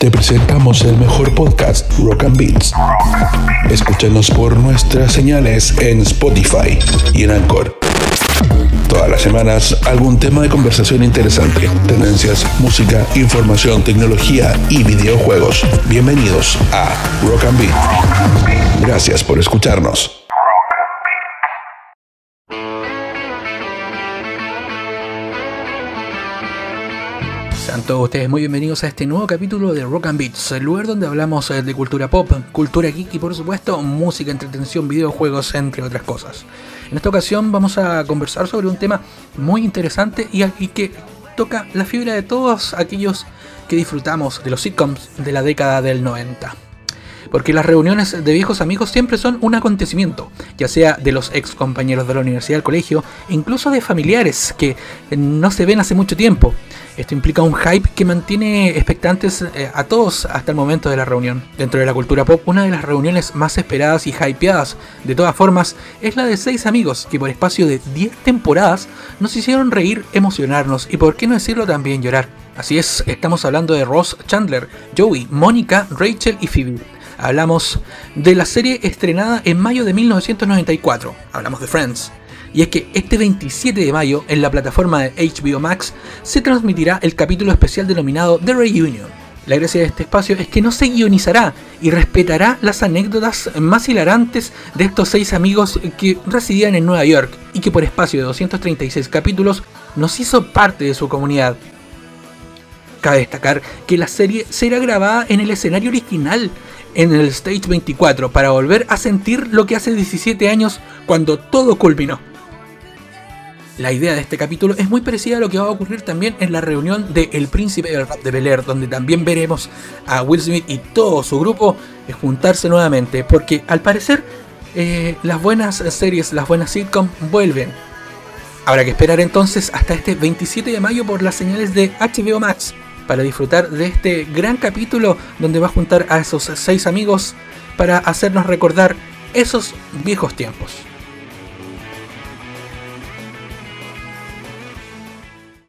te presentamos el mejor podcast, Rock and Beats. Escúchanos por nuestras señales en Spotify y en Anchor. Todas las semanas algún tema de conversación interesante, tendencias, música, información, tecnología y videojuegos. Bienvenidos a Rock and Beat. Gracias por escucharnos. Sean todos ustedes muy bienvenidos a este nuevo capítulo de Rock and Beats, el lugar donde hablamos eh, de cultura pop, cultura geek y por supuesto música, entretención, videojuegos, entre otras cosas. En esta ocasión vamos a conversar sobre un tema muy interesante y, y que toca la fibra de todos aquellos que disfrutamos de los sitcoms de la década del 90 porque las reuniones de viejos amigos siempre son un acontecimiento, ya sea de los ex compañeros de la universidad, del colegio, e incluso de familiares que no se ven hace mucho tiempo. Esto implica un hype que mantiene expectantes eh, a todos hasta el momento de la reunión. Dentro de la cultura pop, una de las reuniones más esperadas y hypeadas, de todas formas, es la de seis amigos que por espacio de 10 temporadas nos hicieron reír, emocionarnos y por qué no decirlo también llorar. Así es, estamos hablando de Ross, Chandler, Joey, Mónica, Rachel y Phoebe. Hablamos de la serie estrenada en mayo de 1994. Hablamos de Friends. Y es que este 27 de mayo, en la plataforma de HBO Max, se transmitirá el capítulo especial denominado The Reunion. La gracia de este espacio es que no se guionizará y respetará las anécdotas más hilarantes de estos seis amigos que residían en Nueva York y que por espacio de 236 capítulos nos hizo parte de su comunidad. Cabe destacar que la serie será grabada en el escenario original en el Stage 24 para volver a sentir lo que hace 17 años cuando todo culminó. La idea de este capítulo es muy parecida a lo que va a ocurrir también en la reunión de El Príncipe del Rap de Bel Air, donde también veremos a Will Smith y todo su grupo juntarse nuevamente, porque al parecer eh, las buenas series, las buenas sitcom vuelven. Habrá que esperar entonces hasta este 27 de mayo por las señales de HBO Max para disfrutar de este gran capítulo donde va a juntar a esos seis amigos para hacernos recordar esos viejos tiempos.